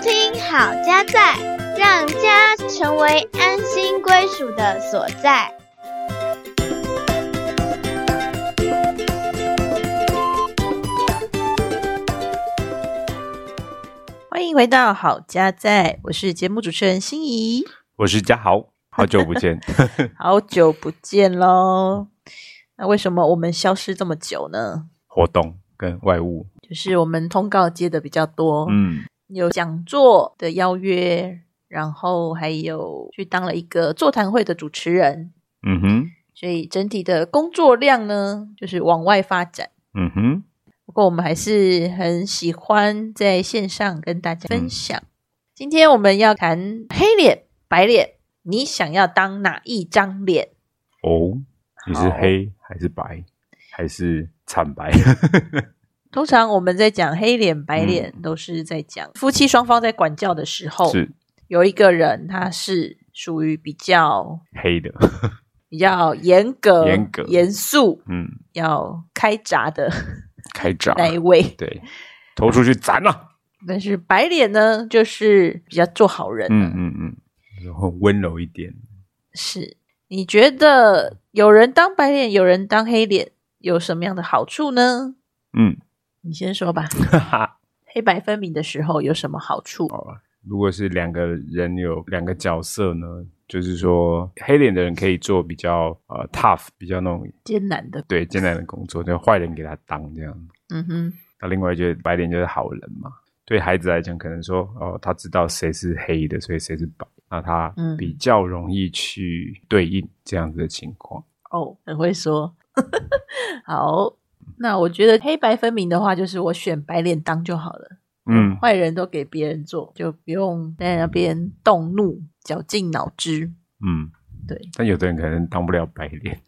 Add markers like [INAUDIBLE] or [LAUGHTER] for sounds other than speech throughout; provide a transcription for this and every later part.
听好家在，让家成为安心归属的所在。欢迎回到好家在，我是节目主持人心怡，我是嘉豪，好久不见，[LAUGHS] 好久不见喽。那为什么我们消失这么久呢？活动跟外务，就是我们通告接的比较多，嗯，有讲座的邀约，然后还有去当了一个座谈会的主持人，嗯哼，所以整体的工作量呢，就是往外发展。嗯哼，不过我们还是很喜欢在线上跟大家分享。今天我们要谈黑脸、白脸，你想要当哪一张脸？哦，你是黑还是白还是惨白？通常我们在讲黑脸、白脸，都是在讲夫妻双方在管教的时候，是。有一个人他是属于比较黑的，比较严格、严格。严肃、嗯，要开闸的 [LAUGHS] 开闸，那一位。对，投出去斩了，但是白脸呢，就是比较做好人。嗯嗯嗯，然后温柔一点，是。你觉得有人当白脸，有人当黑脸，有什么样的好处呢？嗯，你先说吧。黑白分明的时候有什么好处？如果是两个人有两个角色呢，就是说黑脸的人可以做比较呃 tough，比较那种艰难的，对艰难的工作，就坏人给他当这样。嗯哼，那另外就是白脸就是好人嘛。对孩子来讲，可能说哦，他知道谁是黑的，所以谁是白，那他嗯比较容易去对应这样子的情况。哦，很会说。[LAUGHS] 好，那我觉得黑白分明的话，就是我选白脸当就好了。嗯，坏人都给别人做，就不用在那边动怒、绞尽脑汁。嗯，对，但有的人可能当不了白脸，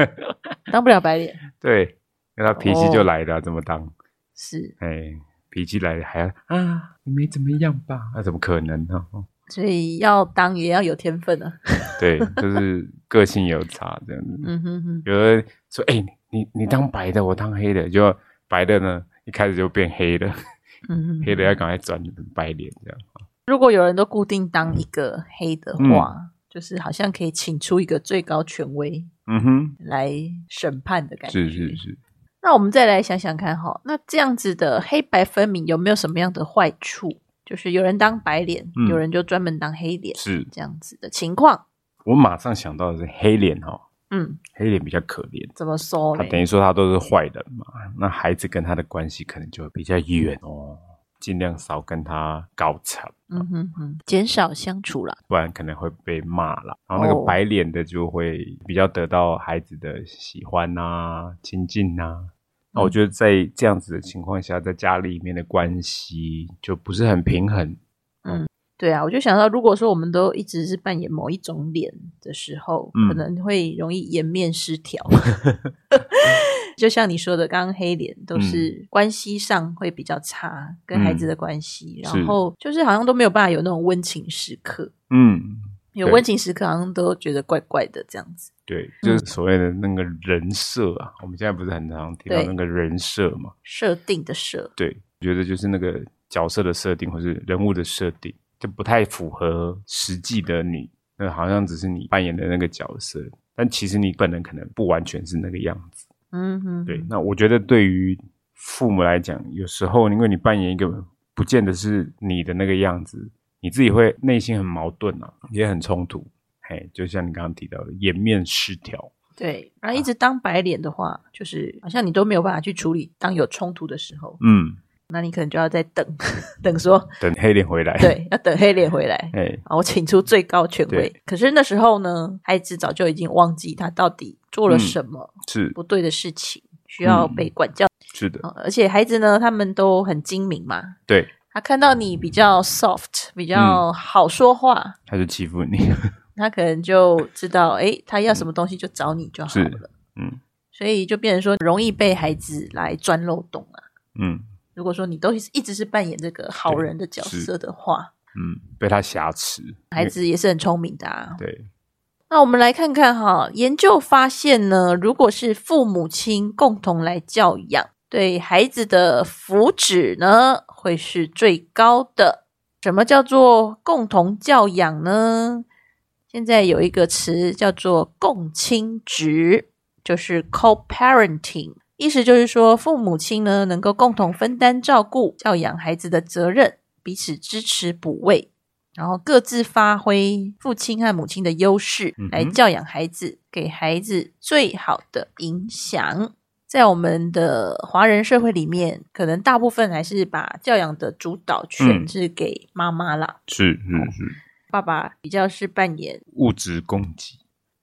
[LAUGHS] 当不了白脸对，因为他脾气哦就来了，怎么当？是，哎，脾气来了还要啊，你没怎么样吧？那、怎么可能呢、所以要当也要有天分啊。对，就是个性有差这样子。[LAUGHS] 嗯哼哼，有的说，哎、你你当白的，我当黑的，就白的呢，一开始就变黑的，嗯 [LAUGHS] 哼黑的要赶快转成白脸这样。如果有人都固定当一个黑的话，就是好像可以请出一个最高权威嗯哼，来审判的感觉。是是是，那我们再来想想看哈，那这样子的黑白分明有没有什么样的坏处？就是有人当白脸，嗯有人就专门当黑脸，是这样子的情况。我马上想到的是黑脸哈，嗯，黑脸比较可怜，怎么说嘞？他等于说他都是坏人嘛，那孩子跟他的关系可能就会比较远哦，尽量少跟他搞吵。嗯哼哼，减少相处啦。不然可能会被骂啦。然后那个哦白脸的就会比较得到孩子的喜欢呐、亲近呐、那我觉得在这样子的情况下，在家里面的关系就不是很平衡。对啊，我就想到，如果说我们都一直是扮演某一种脸的时候，嗯。可能会容易颜面失调。[LAUGHS] 就像你说的，刚刚黑脸都是关系上会比较差，跟孩子的关系，是。然后就是好像都没有办法有那种温情时刻，嗯，有温情时刻好像都觉得怪怪的这样子。对，就是所谓的那个人设啊，我们现在不是很常提到那个人设嘛？设定的设，对，我觉得就是那个角色的设定或是人物的设定，就不太符合实际的你。那好像只是你扮演的那个角色，但其实你本人可能不完全是那个样子。嗯哼，对，那我觉得对于父母来讲，有时候因为你扮演一个不见得是你的那个样子，你自己会内心很矛盾啊，也很冲突。嘿，就像你刚刚提到的颜面失调，对，然后一直当白脸的话，就是好像你都没有办法去处理当有冲突的时候，嗯，那你可能就要再等 [LAUGHS] 等说，等黑脸回来，，对，要等黑脸回来。哎，啊，我请出最高权威。可是那时候呢，孩子早就已经忘记他到底做了嗯什么是不对的事情，需要被管教。是的，啊而且孩子呢，他们都很精明嘛，对，他看到你比较 soft，比嗯较好说话，他就欺负你，[LAUGHS] 他可能就知道，哎，他要什么东西就找你就好了。嗯所以就变成说，容易被孩子来钻漏洞啊。嗯如果说你都一直是扮演这个好人的角色的话，嗯，被他挟持，孩子也是很聪明的啊。对，那我们来看看哈，研究发现呢，如果是父母亲共同来教养，对孩子的福祉呢会是最高的。什么叫做共同教养呢？现在有一个词叫做共亲职，就是 co-parenting，意思就是说父母亲呢能够共同分担照顾、教养孩子的责任，彼此支持补位，然后各自发挥父亲和母亲的优势来教养孩子，给孩子最好的影响。在我们的华人社会里面，可能大部分还是把教养的主导权嗯是给妈妈啦，是是是，爸爸比较是扮演物质供给，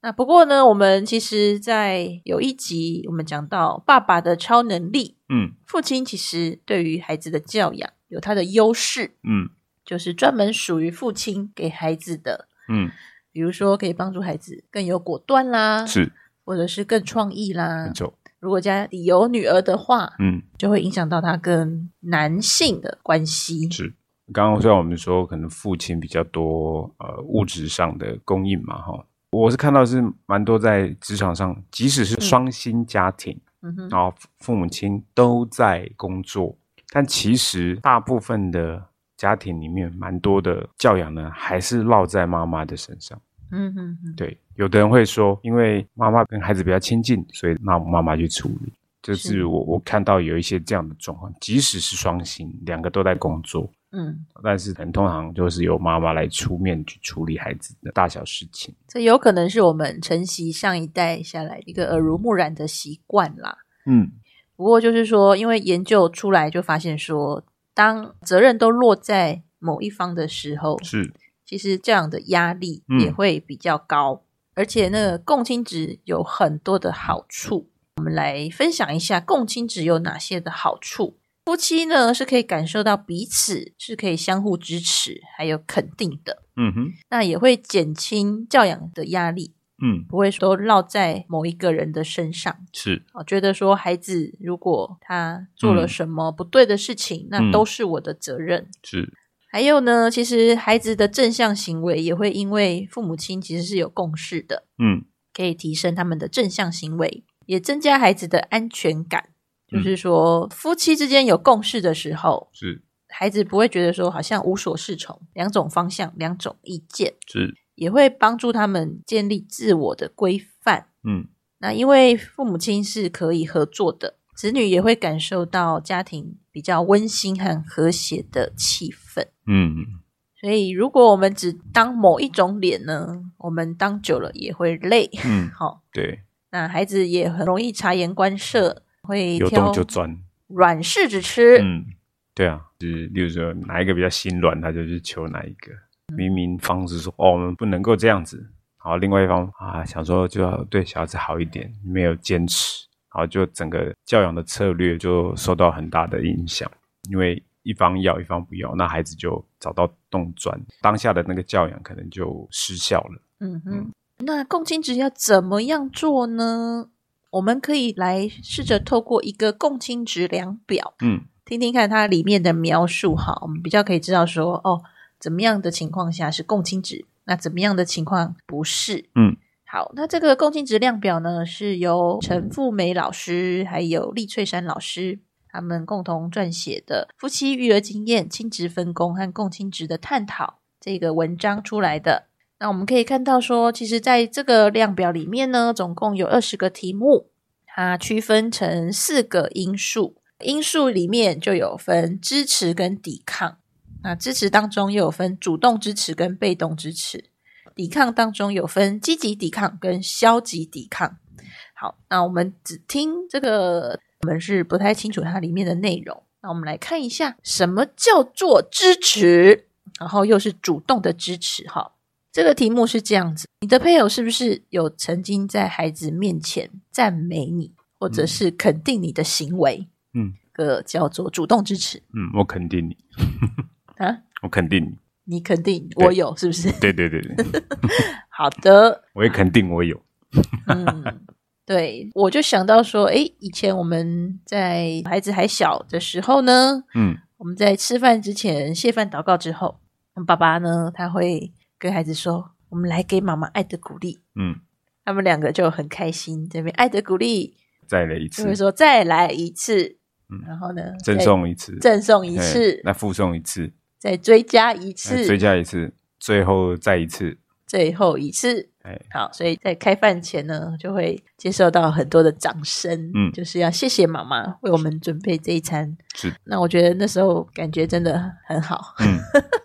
那不过呢，我们其实，在有一集我们讲到爸爸的超能力，嗯父亲其实对于孩子的教养有他的优势，嗯就是专门属于父亲给孩子的，嗯，比如说可以帮助孩子更有果断啦，是或者是更创意啦没。错，如果家里有女儿的话，嗯就会影响到他跟男性的关系。是。刚刚虽然我们说可能父亲比较多呃物质上的供应嘛哈，我是看到是蛮多在职场上，即使是双薪家庭，嗯哼，然后父母亲都在工作，但其实大部分的家庭里面，蛮多的教养呢，还是落在妈妈的身上。嗯哼哼，对，有的人会说，因为妈妈跟孩子比较亲近，所以让妈妈去处理。就是是我我看到有一些这样的状况，即使是双薪，两个都在工作，嗯，但是很通常就是由妈妈来出面去处理孩子的大小事情。这有可能是我们承袭上一代下来一个耳濡目染的习惯啦。嗯不过就是说，因为研究出来就发现说，当责任都落在某一方的时候，是，其实这样的压力嗯也会比较高，而且那个共亲值有很多的好处。我们来分享一下共亲值有哪些的好处。夫妻呢是可以感受到彼此是可以相互支持，还有肯定的，嗯哼，那也会减轻教养的压力，嗯。不会说落在某一个人的身上。是，我觉得说孩子如果他做了嗯什么不对的事情，那嗯都是我的责任。是，还有呢，其实孩子的正向行为也会因为父母亲其实是有共识的，嗯。可以提升他们的正向行为，也增加孩子的安全感。嗯就是说，夫妻之间有共识的时候，是孩子不会觉得说好像无所适从，两种方向、两种意见，是，也会帮助他们建立自我的规范。嗯那因为父母亲是可以合作的，子女也会感受到家庭比较温馨和和谐的气氛。嗯所以，如果我们只当某一种脸呢，我们当久了也会累。嗯，[LAUGHS] 好，对，那孩子也很容易察言观色，会有洞就钻。软柿子吃。嗯，对啊，就是例如说哪一个比较心软，他就去求哪一个。明明方子说哦，我们不能够这样子，然后另外一方啊想说就要对小孩子好一点，没有坚持，然后就整个教养的策略就受到很大的影响，因为一方要一方不要，那孩子就找到洞钻，当下的那个教养可能就失效了。嗯哼，那共亲值要怎么样做呢？我们可以来试着透过一个共亲值量表，嗯听听看它里面的描述哈，我们比较可以知道说哦，怎么样的情况下是共亲值，那怎么样的情况不是？嗯，好，那这个共亲值量表呢，是由陈富美老师还有厉翠珊老师他们共同撰写的《夫妻育儿经验、亲职分工和共亲值的探讨》这个文章出来的。那我们可以看到说，其实在这个量表里面呢，总共有二十个题目，它区分成四个因素。因素里面就有分支持跟抵抗，那支持当中又有分主动支持跟被动支持，抵抗当中有分积极抵抗跟消极抵抗。好，那我们只听这个，我们是不太清楚它里面的内容。那我们来看一下，什么叫做支持，然后又是主动的支持。哈，这个题目是这样子：你的配偶是不是有曾经在孩子面前赞美你，或者是肯定你的行为？嗯，个叫做主动支持嗯，我肯定你，啊，[LAUGHS] 我肯定你，你肯定我有，是不是？对对对对，[LAUGHS] 好的，我也肯定我有。嗯，对，我就想到说，诶，以前我们在孩子还小的时候呢，嗯我们在吃饭之前谢饭祷告之后，爸爸呢他会跟孩子说：“我们来给妈妈爱的鼓励。嗯，”他们两个就很开心，这边爱的鼓励再来一次。就会，说再来一次，嗯。然后呢赠送一次，赠送一哎次，那附送一次，再追加一哎次，追加一次，最后再一次，最后一次。哎，好，所以在开饭前呢，就会接受到很多的掌声，嗯。就是要谢谢妈妈为我们准备这一餐。是，那我觉得那时候感觉真的很好，嗯 [LAUGHS]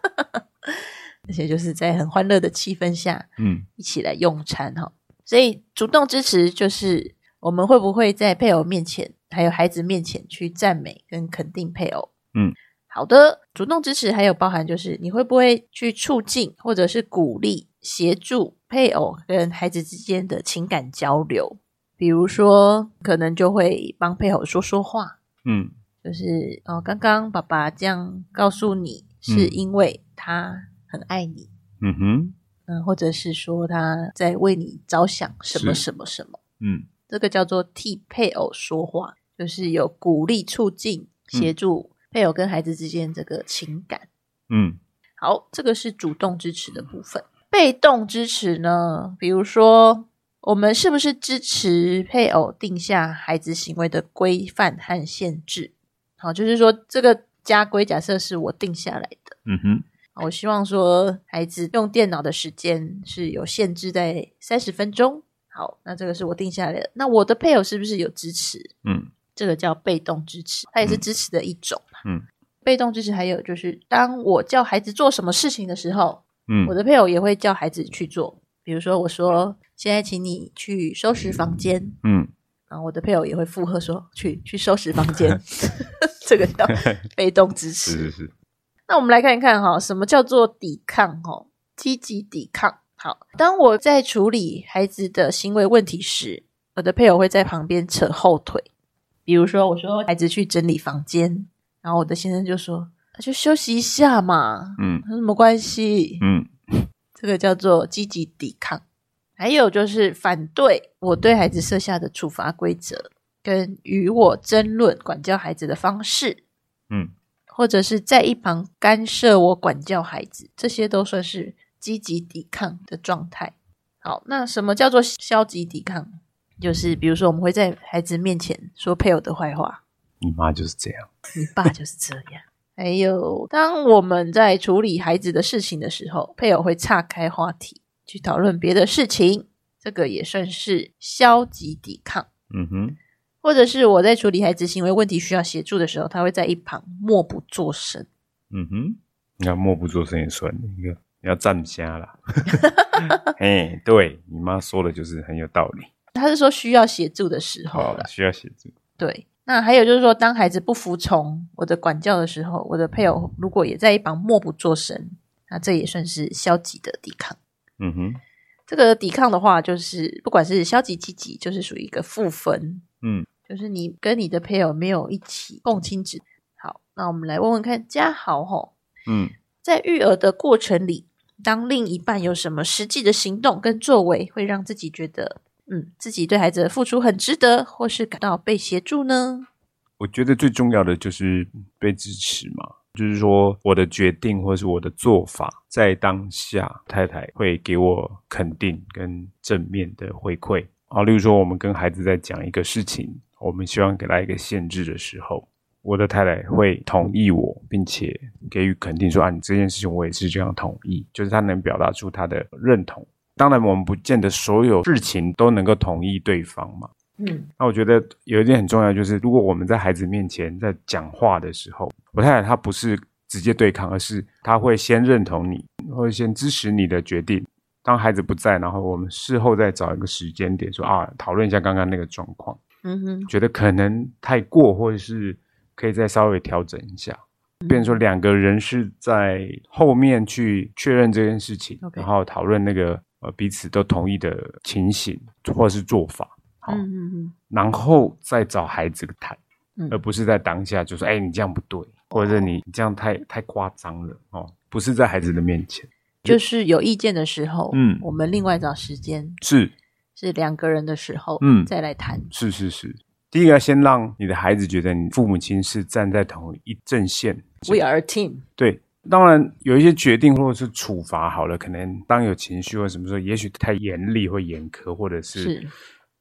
而且就是在很欢乐的气氛下嗯一起来用餐哈。所以主动支持就是我们会不会在配偶面前，还有孩子面前去赞美跟肯定配偶。嗯，好的，主动支持还有包含就是你会不会去促进或者是鼓励、协助配偶跟孩子之间的情感交流，比如说可能就会帮配偶说说话，嗯就是哦，刚刚爸爸这样告诉你，是因为他很爱你，嗯哼，嗯，或者是说他在为你着想什么什么什么，嗯。这个叫做替配偶说话，就是有鼓励、促进、协助配偶跟孩子之间这个情感。嗯。好，这个是主动支持的部分。被动支持呢，比如说我们是不是支持配偶定下孩子行为的规范和限制？好，就是说这个家规假设是我定下来的，嗯哼，我希望说孩子用电脑的时间是有限制在三十分钟。好，那这个是我定下来的。那我的配偶是不是有支持？嗯这个叫被动支持，它也是支持的一种嘛。嗯被动支持还有就是，当我叫孩子做什么事情的时候，嗯我的配偶也会叫孩子去做。比如说，我说现在请你去收拾房间，嗯然后我的配偶也会附和说去去收拾房间。[LAUGHS] 这个叫被动支持。是 [LAUGHS] 是是，那我们来看一看哈，什么叫做抵抗？哈，积极抵抗。好，当我在处理孩子的行为问题时，我的配偶会在旁边扯后腿。比如说，我说孩子去整理房间，然后我的先生就说：“那就休息一下嘛，嗯有什么关系？”嗯这个叫做积极抵抗。还有就是反对我对孩子设下的处罚规则，跟与我争论管教孩子的方式，嗯或者是在一旁干涉我管教孩子，这些都算是积极抵抗的状态。好，那什么叫做消极抵抗？就是比如说，我们会在孩子面前说配偶的坏话，你妈就是这样，你爸就是这样。还有，当我们在处理孩子的事情的时候，配偶会岔开话题去讨论别的事情，这个也算是消极抵抗。嗯哼，或者是我在处理孩子行为问题需要协助的时候，他会在一旁默不作声。嗯哼，你要默不作声也算，一个你要站瞎了，[LAUGHS] 哎，对你妈说的就是很有道理，他是说需要协助的时候需要协助，对。那还有就是说，当孩子不服从我的管教的时候，我的配偶如果也在一旁默不作声，那这也算是消极的抵抗。嗯哼，这个抵抗的话，就是不管是消极、积极，就是属于一个负分，嗯就是你跟你的配偶没有一起共亲子。好，那我们来问问看，嘉豪吼，嗯在育儿的过程里，当另一半有什么实际的行动跟作为，会让自己觉得，嗯，自己对孩子的付出很值得，或是感到被协助呢？我觉得最重要的就是被支持嘛，就是说我的决定或是我的做法，在当下太太会给我肯定跟正面的回馈啊。例如说，我们跟孩子在讲一个事情，我们希望给他一个限制的时候，我的太太会同意我，并且给予肯定说啊，你这件事情我也是这样同意，就是他能表达出他的认同。当然，我们不见得所有事情都能够同意对方嘛。嗯那我觉得有一点很重要，就是如果我们在孩子面前在讲话的时候，我太太她不是直接对抗，而是她会先认同你，或者先支持你的决定。当孩子不在，然后我们事后再找一个时间点说啊，讨论一下刚刚那个状况，嗯哼，觉得可能太过，或者是可以再稍微调整一下。变成说两个人是在后面去确认这件事情然后讨论那个呃彼此都同意的情形或者是做法。好，嗯嗯嗯，然后再找孩子谈，嗯而不是在当下就说：“哎、你这样不对，或者你这样太太夸张了。”哦，不是在孩子的面前，就是有意见的时候，嗯我们另外找时间，是是两个人的时候，嗯再来谈。是是是。第一个，先让你的孩子觉得你父母亲是站在同一阵线。We are a team。对，当然有一些决定或者是处罚好了，可能当有情绪或什么时候，也许太严厉或严苛，或者是是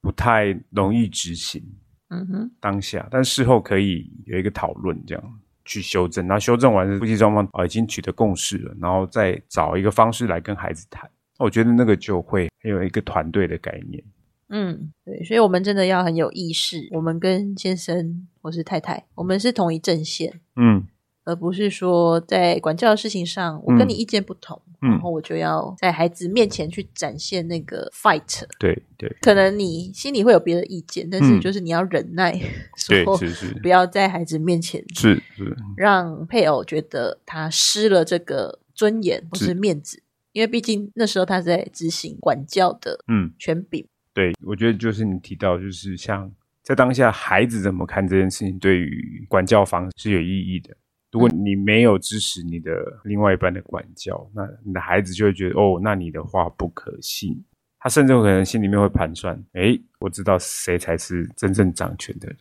不太容易执行嗯哼，当下，但事后可以有一个讨论，这样去修正。那修正完是夫妻双方啊、呃已经取得共识了，然后再找一个方式来跟孩子谈。我觉得那个就会很有一个团队的概念。嗯，对，所以我们真的要很有意识，我们跟先生或是太太，我们是同一阵线，嗯而不是说在管教的事情上，我跟你意见不同，嗯然后我就要在孩子面前去展现那个 fight。对对可能你心里会有别的意见，但是嗯就是你要忍耐，对，说是是不要在孩子面前是是，让配偶觉得他失了这个尊严或是是面子，因为毕竟那时候他在执行管教的嗯。权柄。对，我觉得就是你提到，就是像在当下，孩子怎么看这件事情，对于管教方是有意义的。如果你没有支持你的另外一半的管教，那你的孩子就会觉得，哦，那你的话不可信。他甚至有可能心里面会盘算，诶，我知道谁才是真正掌权的人。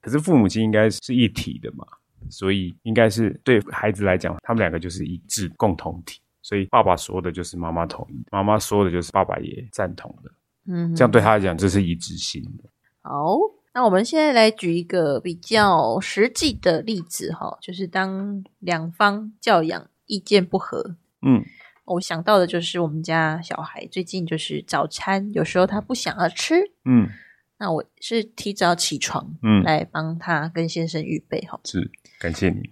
可是父母亲应该是一体的嘛，所以应该是对孩子来讲，他们两个就是一致共同体。所以爸爸说的就是妈妈同意，妈妈说的就是爸爸也赞同的。嗯，这样对他来讲，这是一致性的。好，那我们现在来举一个比较实际的例子哈，就是当两方教养意见不合，嗯我想到的就是我们家小孩最近就是早餐有时候他不想要吃，嗯那我是提早起床嗯，来帮他跟先生预备哈，是感谢你，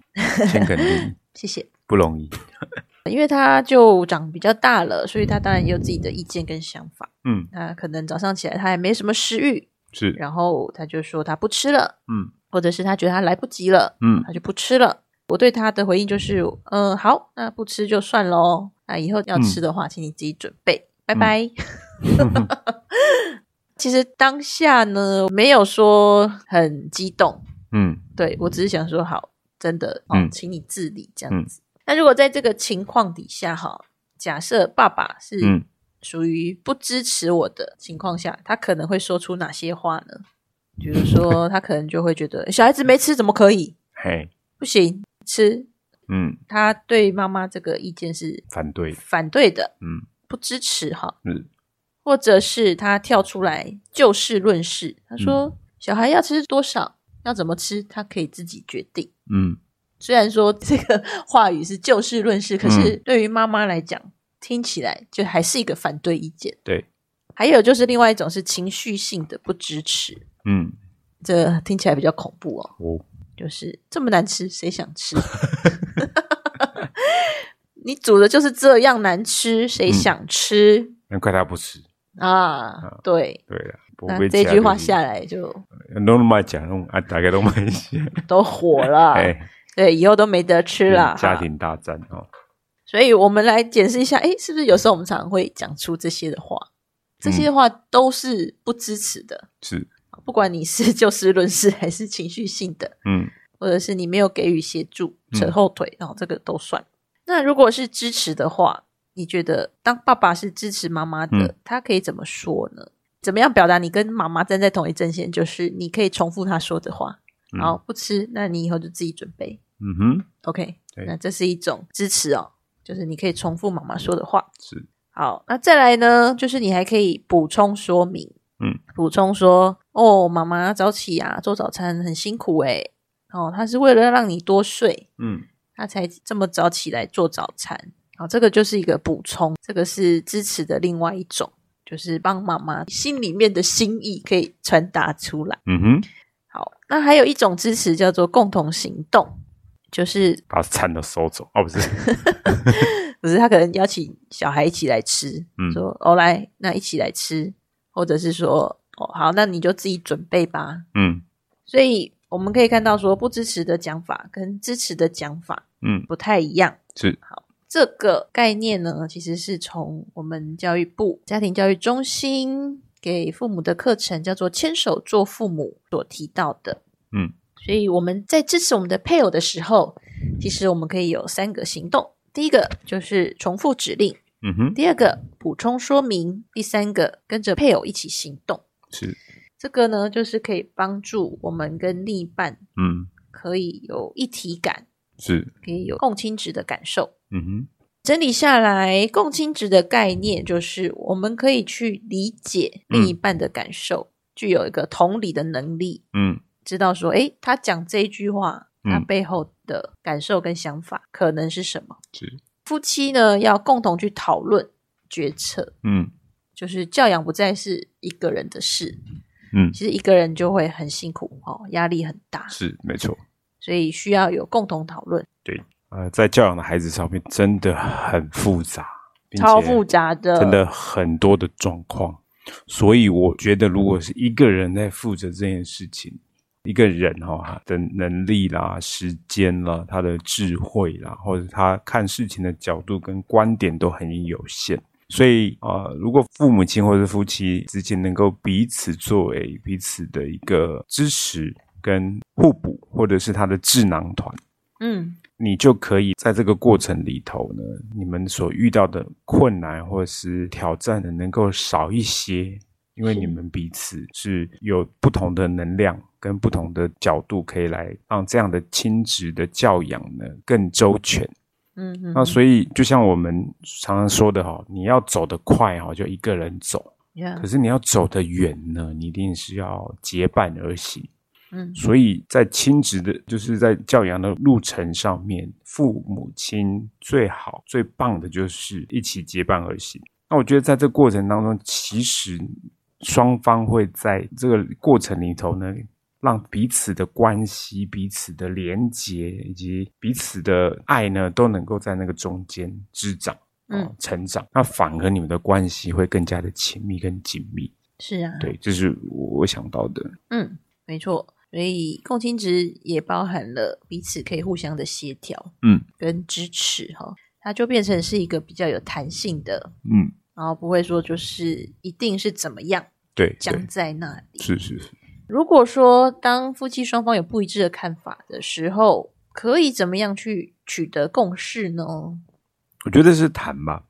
先肯定 [LAUGHS] 谢谢。不容易。因为他就长比较大了，所以他当然也有自己的意见跟想法。嗯，那可能早上起来他也没什么食欲，是，然后他就说他不吃了，嗯或者是他觉得他来不及了，嗯他就不吃了。我对他的回应就是，嗯、好，那不吃就算喽。那以后要吃的话，请你自己准备，拜拜。[LAUGHS] 其实当下呢，没有说很激动，嗯对我只是想说，好，真的，哦，嗯请你自理这样子。那如果在这个情况底下，哈，假设爸爸是嗯属于不支持我的情况下，他可能会说出哪些话呢？比如说，他可能就会觉得小孩子没吃怎么可以？嘿，不行，吃。嗯，他对妈妈这个意见是反对，反对的，嗯不支持哈，嗯，或者是他跳出来就事论事，他说、小孩要吃多少，要怎么吃，他可以自己决定。嗯虽然说这个话语是就事论事，可是对于妈妈来讲，听起来就还是一个反对意见。对，还有就是另外一种是情绪性的不支持，嗯这听起来比较恐怖哦。哦，就是这么难吃，谁想吃？[LAUGHS] 你煮的就是这样难吃，谁想吃、难怪他不吃。啊？对，对了，不那会这句话下下来就都卖讲，弄啊，大概都卖一些，都火了，[LAUGHS] 哎，对，以后都没得吃了。家庭大战哦，所以我们来解释一下，诶，是不是有时候我们常常会讲出这些的话？这些话都是不支持的，是，不管你是就事论事还是情绪性的，嗯或者是你没有给予协助、嗯扯后腿，然后这个都算。那如果是支持的话，你觉得当爸爸是支持妈妈的，嗯他可以怎么说呢？怎么样表达你跟妈妈站在同一阵线？就是你可以重复他说的话，嗯好不吃，那你以后就自己准备。嗯哼，OK，那这是一种支持哦，就是你可以重复妈妈说的话。是，好，那再来呢，就是你还可以补充说明，嗯，补充说，哦，妈妈早起啊，做早餐很辛苦诶，哦，她是为了让你多睡，嗯她才这么早起来做早餐。好，这个就是一个补充，这个是支持的另外一种，就是帮妈妈心里面的心意可以传达出来。嗯哼，好，那还有一种支持叫做共同行动，就是把餐都收走，哦，不是，[LAUGHS] 不是他可能邀请小孩一起来吃，嗯。说哦来，那一起来吃，或者是说哦好，那你就自己准备吧。嗯。所以我们可以看到说，不支持的讲法跟支持的讲法嗯，不太一样。是。好，这个概念呢，其实是从我们教育部家庭教育中心给父母的课程叫做“牵手做父母”所提到的。嗯，所以我们在支持我们的配偶的时候，其实我们可以有三个行动。第一个就是重复指令，嗯哼，第二个补充说明，第三个跟着配偶一起行动。是，这个呢，就是可以帮助我们跟另一半嗯可以有一体感，是，可以有共亲值的感受。嗯哼，整理下来，共亲值的概念就是我们可以去理解另一半的感受，具有一个同理的能力，嗯知道说，哎，他讲这一句话它嗯。背后的感受跟想法可能是什么。是，夫妻呢要共同去讨论决策，嗯。就是教养不再是一个人的事，嗯，其实一个人就会很辛苦哦，压力很大，是没错。所以需要有共同讨论，对呃，在教养的孩子上面真的很复杂，超复杂的，真的很多的状况。所以我觉得，如果是一个人在负责这件事情，一个人哈、的能力啦、时间啦、他的智慧啦，或者他看事情的角度跟观点都很有限。所以啊、呃如果父母亲或者夫妻之间能够彼此作为彼此的一个支持跟互补，或者是他的智囊团，嗯你就可以在这个过程里头呢，你们所遇到的困难或者是挑战呢，能够少一些，因为你们彼此是有不同的能量跟不同的角度，可以来让这样的亲子的教养呢更周全。嗯嗯，那所以就像我们常常说的哈，你要走得快哈，就一个人走；可是你要走得远呢，你一定是要结伴而行。嗯所以在亲职的，就是在教养的路程上面，父母亲最好最棒的就是一起结伴而行。那我觉得在这个过程当中，其实双方会在这个过程里头呢，让彼此的关系、彼此的连结以及彼此的爱呢，都能够在那个中间滋长。嗯哦，成长，那反而你们的关系会更加的亲密跟紧密。是啊，对，这是我想到的。嗯，没错。所以共情值也包含了彼此可以互相的协调，嗯，跟支持哈，它就变成是一个比较有弹性的，嗯，然后不会说就是一定是怎么样对，对僵在那里。是是是。如果说当夫妻双方有不一致的看法的时候，可以怎么样去取得共识呢？我觉得是谈吧，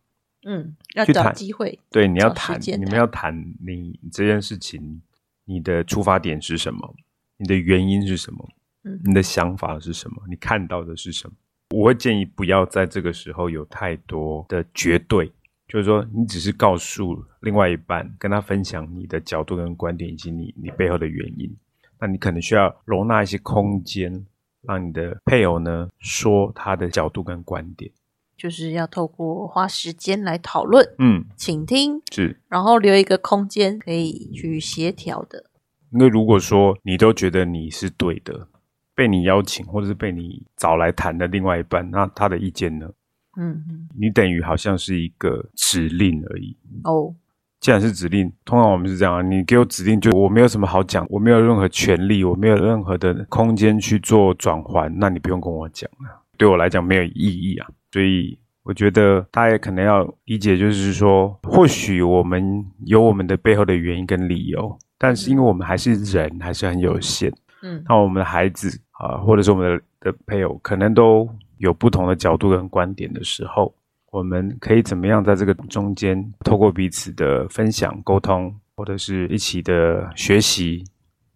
嗯，要找机会，对，你要谈你们要谈你这件事情，你的出发点是什么？你的原因是什么？嗯你的想法是什么？你看到的是什么？我会建议不要在这个时候有太多的绝对，就是说你只是告诉另外一半，跟他分享你的角度跟观点以及你你背后的原因。那你可能需要容纳一些空间，让你的配偶呢说他的角度跟观点。就是要透过花时间来讨论、嗯，倾听，是。然后留一个空间可以去协调的。因为如果说你都觉得你是对的，被你邀请或者是被你找来谈的另外一半，那他的意见呢？嗯嗯，你等于好像是一个指令而已。哦，既然是指令，通常我们是这样啊，你给我指令，就我没有什么好讲，我没有任何权利，我没有任何的空间去做转换，那你不用跟我讲啊，对我来讲没有意义啊。所以我觉得大家可能要理解，就是说，或许我们有我们的背后的原因跟理由，但是因为我们还是人，还是很有限。嗯那我们的孩子啊、或者是我们的的配偶，可能都有不同的角度跟观点的时候，我们可以怎么样在这个中间，透过彼此的分享、沟通，或者是一起的学习，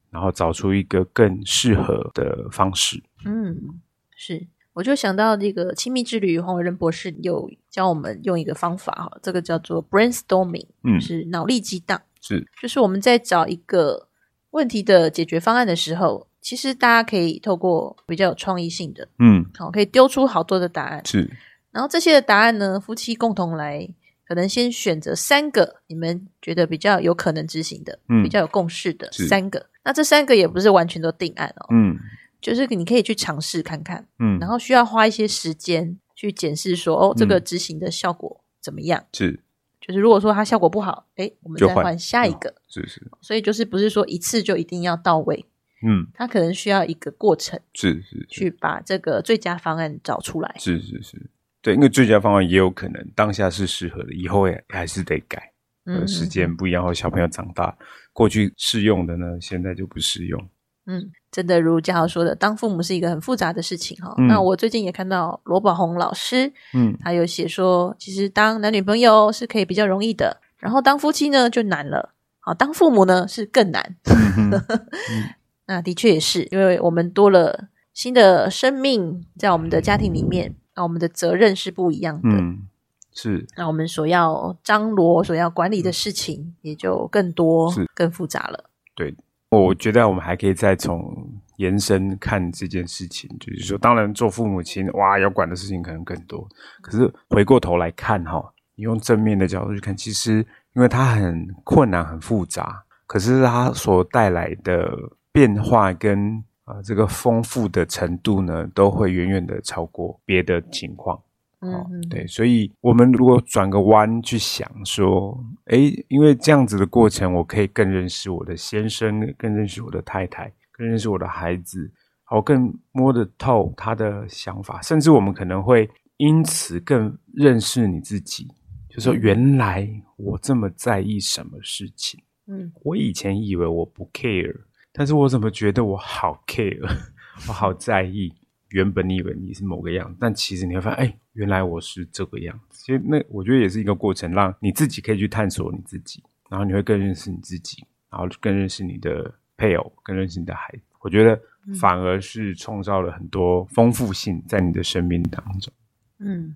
然后找出一个更适合的方式。嗯，是。我就想到这个亲密之旅，黄伟仁博士有教我们用一个方法哈，这个叫做 brainstorming，嗯是脑力激荡。是，就是我们在找一个问题的解决方案的时候，其实大家可以透过比较有创意性的，嗯，好，可以丢出好多的答案，是，然后这些的答案呢，夫妻共同来，可能先选择三个你们觉得比较有可能执行的，嗯比较有共识的三个。那这三个也不是完全都定案哦，嗯就是你可以去尝试看看，嗯，然后需要花一些时间去检视说，哦，这个嗯执行的效果怎么样？是就是如果说它效果不好，诶，我们再换下一个。是是，所以就是不是说一次就一定要到位，嗯，它可能需要一个过程是是是去把这个最佳方案找出来。是是是，对，因为最佳方案也有可能当下是适合的，以后也还是得改。呃，嗯，时间不一样，或小朋友长大，过去适用的呢，现在就不适用。嗯，真的如嘉豪说的，当父母是一个很复杂的事情哈。嗯那我最近也看到罗宝红老师，嗯他有写说，其实当男女朋友是可以比较容易的，然后当夫妻呢就难了，好，当父母呢是更难。[LAUGHS] 那的确也是，因为我们多了新的生命在我们的家庭里面，那我们的责任是不一样的。嗯，是那我们所要张罗、所要管理的事情也就更多是、更复杂了。对。我觉得我们还可以再从延伸看这件事情，就是说，当然做父母亲，哇，要管的事情可能更多。可是回过头来看，哈，你用正面的角度去看，其实因为它很困难、很复杂，可是它所带来的变化跟啊这个丰富的程度呢，都会远远的超过别的情况。哦，对，所以我们如果转个弯去想说，诶，因为这样子的过程，我可以更认识我的先生，更认识我的太太，更认识我的孩子，好，更摸得透他的想法，甚至我们可能会因此更认识你自己，就说原来我这么在意什么事情，嗯，我以前以为我不 care，但是我怎么觉得我好 care，[LAUGHS] 我好在意。原本你以为你是某个样，但其实你会发现，哎，原来我是这个样子。其实那我觉得也是一个过程，让你自己可以去探索你自己，然后你会更认识你自己，然后更认识你的配偶，更认识你的孩子。我觉得反而是创造了很多丰富性在你的生命当中。嗯，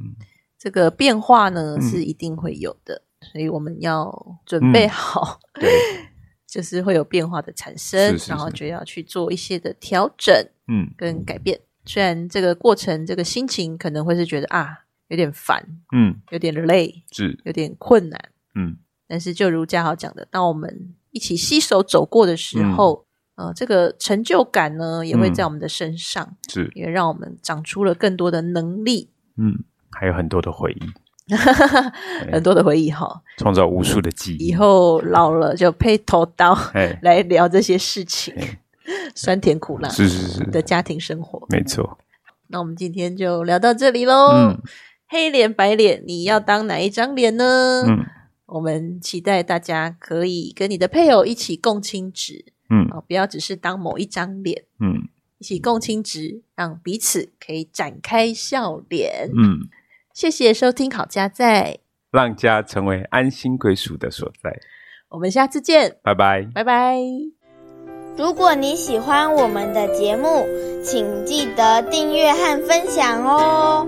这个变化呢是一定会有的，所以我们要准备好，对，就是会有变化的产生，然后就要去做一些的调整，嗯，跟改变。虽然这个过程，这个心情可能会是觉得啊，有点烦，嗯，有点累，是。有点困难，嗯，但是就如嘉豪讲的，当我们一起携手走过的时候，呃，这个成就感呢，也会在我们的身上，是。也让我们长出了更多的能力，嗯，还有很多的回忆，[LAUGHS] 很多的回忆哈，创造无数的记忆，以后老了就配头刀 [LAUGHS] 来聊这些事情。[LAUGHS] 酸甜苦辣是是是。的家庭生活，没错。那我们今天就聊到这里喽。黑脸白脸，你要当哪一张脸呢？嗯，我们期待大家可以跟你的配偶一起共亲值，嗯，哦，不要只是当某一张脸，嗯，一起共亲值，让彼此可以展开笑脸。嗯，谢谢收听好家在，让家成为安心归属的所在。我们下次见，拜拜，拜拜。如果你喜欢我们的节目，请记得订阅和分享哦。